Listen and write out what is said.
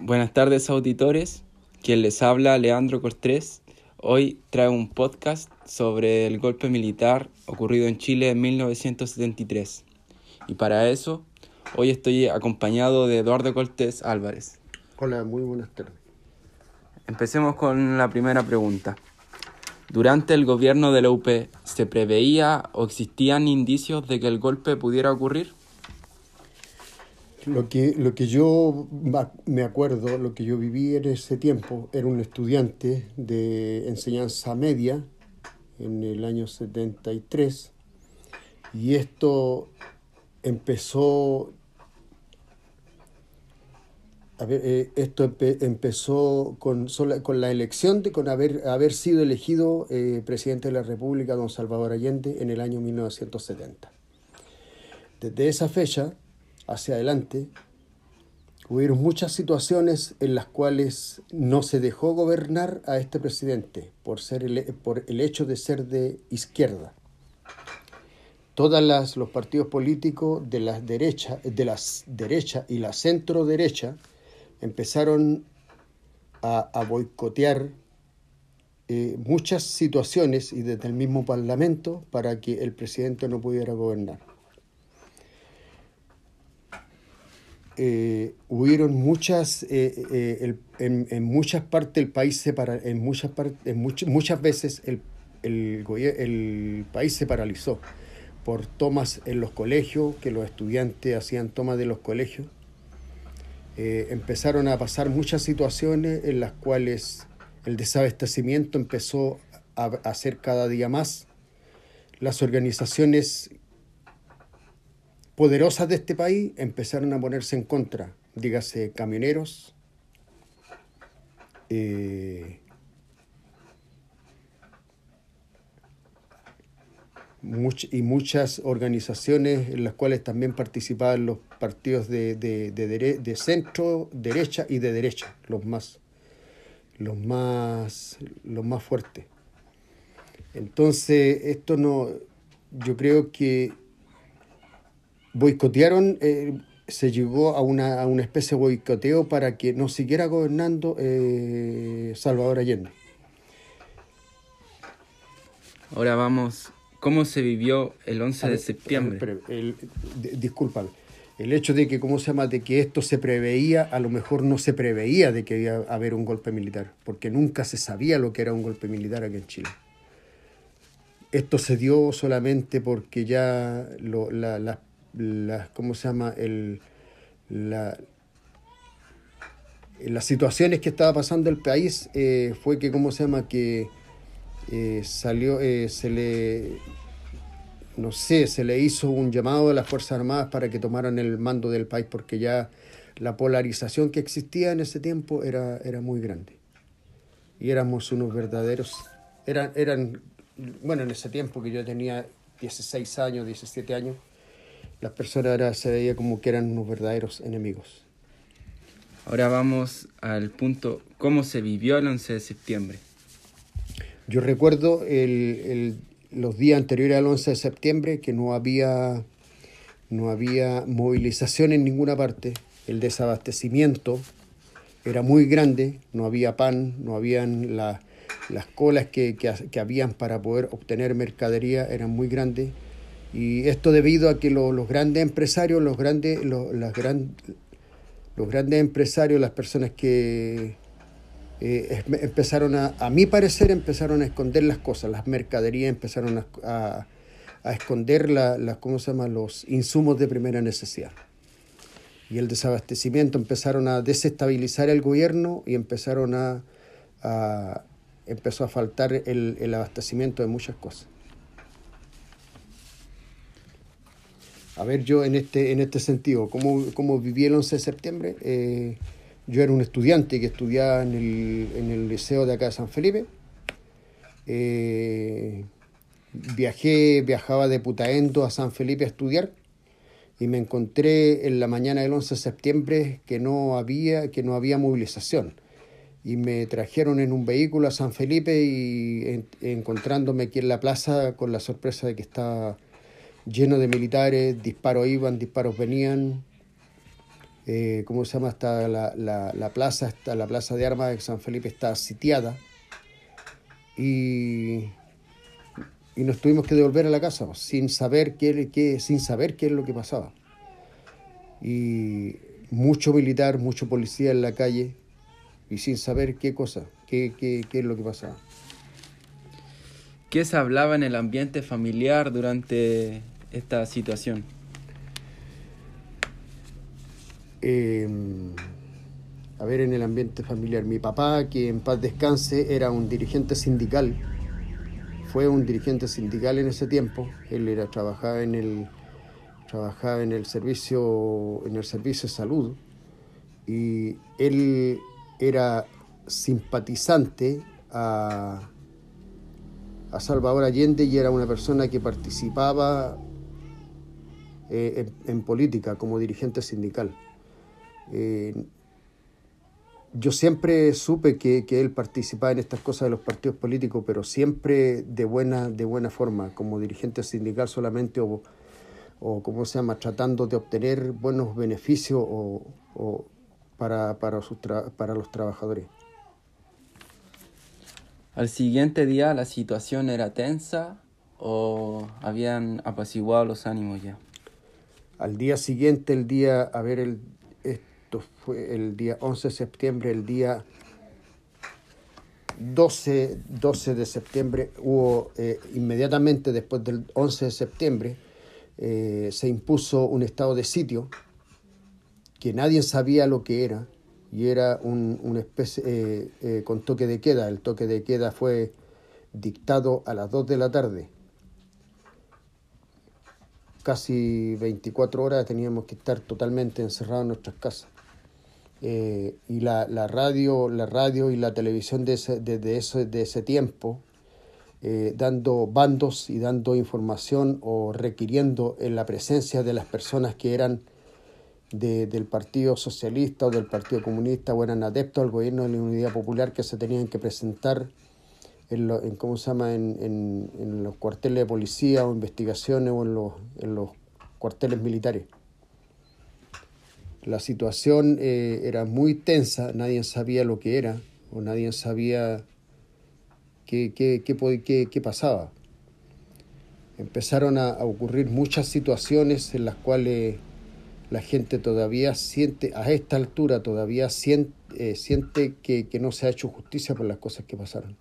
Buenas tardes auditores, quien les habla Leandro Cortés. Hoy trae un podcast sobre el golpe militar ocurrido en Chile en 1973. Y para eso, hoy estoy acompañado de Eduardo Cortés Álvarez. Hola, muy buenas tardes. Empecemos con la primera pregunta. Durante el gobierno de la UP, ¿se preveía o existían indicios de que el golpe pudiera ocurrir? Lo que, lo que yo me acuerdo, lo que yo viví en ese tiempo, era un estudiante de enseñanza media en el año 73 y esto empezó eh, esto empezó con, con la elección de con haber, haber sido elegido eh, presidente de la República don Salvador Allende en el año 1970. Desde esa fecha hacia adelante, hubieron muchas situaciones en las cuales no se dejó gobernar a este presidente por, ser por el hecho de ser de izquierda. Todos los partidos políticos de las derecha, de las derecha y la centro derecha empezaron a, boicotear eh, muchas situaciones y desde el mismo Parlamento para que el presidente no pudiera gobernar. Eh, hubieron muchas, eh, eh, en, muchas partes del país se en muchas, en muchas veces el, el, el, país se paralizó por tomas en los colegios, que los estudiantes hacían tomas de los colegios. Eh, empezaron a pasar muchas situaciones en las cuales el desabastecimiento empezó a, a ser cada día más. Las organizaciones poderosas de este país empezaron a ponerse en contra, dígase camioneros, eh, y muchas organizaciones en las cuales también participaban los partidos de, de, centro, derecha y de derecha, los más, los más, los más fuertes. Entonces, esto no, yo creo que boicotearon, eh, se llegó a una, a una, especie de boicoteo para que no siguiera gobernando eh, Salvador Allende. Ahora vamos, ¿cómo se vivió el 11 de septiembre? el, el hecho de que, ¿cómo se llama?, de que esto se preveía, a lo mejor no se preveía de que iba a haber un golpe militar, porque nunca se sabía lo que era un golpe militar aquí en Chile. Esto se dio solamente porque ya lo, la, las la, ¿cómo se llama? El, la, las situaciones que estaba pasando el país eh, fue que, ¿cómo se llama? Que eh, salió, eh, se le, no sé, se le hizo un llamado a las Fuerzas Armadas para que tomaran el mando del país porque ya la polarización que existía en ese tiempo era, era muy grande. Y éramos unos verdaderos, eran, eran, bueno, en ese tiempo que yo tenía 16 años, 17 años, las personas ahora se veía como que eran unos verdaderos enemigos. Ahora vamos al punto, ¿cómo se vivió el 11 de septiembre? Yo recuerdo el, los días anteriores al 11 de septiembre que no había, no había movilización en ninguna parte, el desabastecimiento era muy grande, no había pan, no habían las colas que, que, que habían para poder obtener mercadería, eran muy grandes y esto debido a que los grandes empresarios, los grandes, las los grandes empresarios, las personas que eh, empezaron a, a mi parecer, empezaron a esconder las cosas, las mercaderías empezaron a, a, esconder la, ¿cómo se llama? los insumos de primera necesidad. Y el desabastecimiento empezaron a desestabilizar el gobierno y empezaron a, empezó a faltar el, el abastecimiento de muchas cosas. A ver, yo en este, en este sentido, ¿cómo, cómo viví el 11 de septiembre? Eh, yo era un estudiante que estudiaba en el, en el liceo de acá de San Felipe. Eh, viajé, viajaba de Putaendo a San Felipe a estudiar y me encontré en la mañana del 11 de septiembre que no había, que no había movilización. Y me trajeron en un vehículo a San Felipe y encontrándome aquí en la plaza con la sorpresa de que estaba lleno de militares, disparos iban, disparos venían. eh, ¿cómo se llama? Está la, la, plaza, está, la plaza de armas de San Felipe está sitiada y, y nos tuvimos que devolver a la casa sin saber qué, qué, sin saber qué es lo que pasaba. Y mucho militar, mucho policía en la calle y sin saber qué cosa, qué, qué, qué es lo que pasaba. ¿Qué se hablaba en el ambiente familiar durante esta situación? Em, a ver, en el ambiente familiar, mi papá, que en paz descanse, era un dirigente sindical, fue un dirigente sindical en ese tiempo, él era, trabajaba en el trabajaba en el servicio en el servicio de salud. Y él era simpatizante a a Salvador Allende y era una persona que participaba eh, en, política como dirigente sindical. Eh, yo siempre supe que, él participaba en estas cosas de los partidos políticos, pero siempre de buena, de buena forma, como dirigente sindical solamente o, o como se llama, tratando de obtener buenos beneficios o, para, para, para los trabajadores. Al siguiente día la situación era tensa o habían apaciguado los ánimos ya. Al día siguiente, el día, a ver, el, esto fue el día 11 de septiembre, el día 12, 12 de septiembre, hubo eh, inmediatamente después del 11 de septiembre, eh, se impuso un estado de sitio que nadie sabía lo que era y era un, una especie eh, eh, con toque de queda. El toque de queda fue dictado a las 2 de la tarde. Casi 24 horas teníamos que estar totalmente encerrados en nuestras casas. Eh, y la, la, radio, la radio y la televisión de ese, ese, de ese tiempo, dando bandos y dando información o requiriendo en la presencia de las personas que eran del Partido Socialista o del Partido Comunista o eran adeptos al gobierno de la Unidad Popular que se tenían que presentar en, en ¿cómo se llama? En, en, los cuarteles de policía o investigaciones o en los, en los cuarteles militares. La situación eh, era muy tensa, nadie sabía lo que era o nadie sabía qué, qué, qué, qué pasaba. Empezaron a, a ocurrir muchas situaciones en las cuales la gente todavía siente, a esta altura todavía siente, eh, siente que, que no se ha hecho justicia por las cosas que pasaron.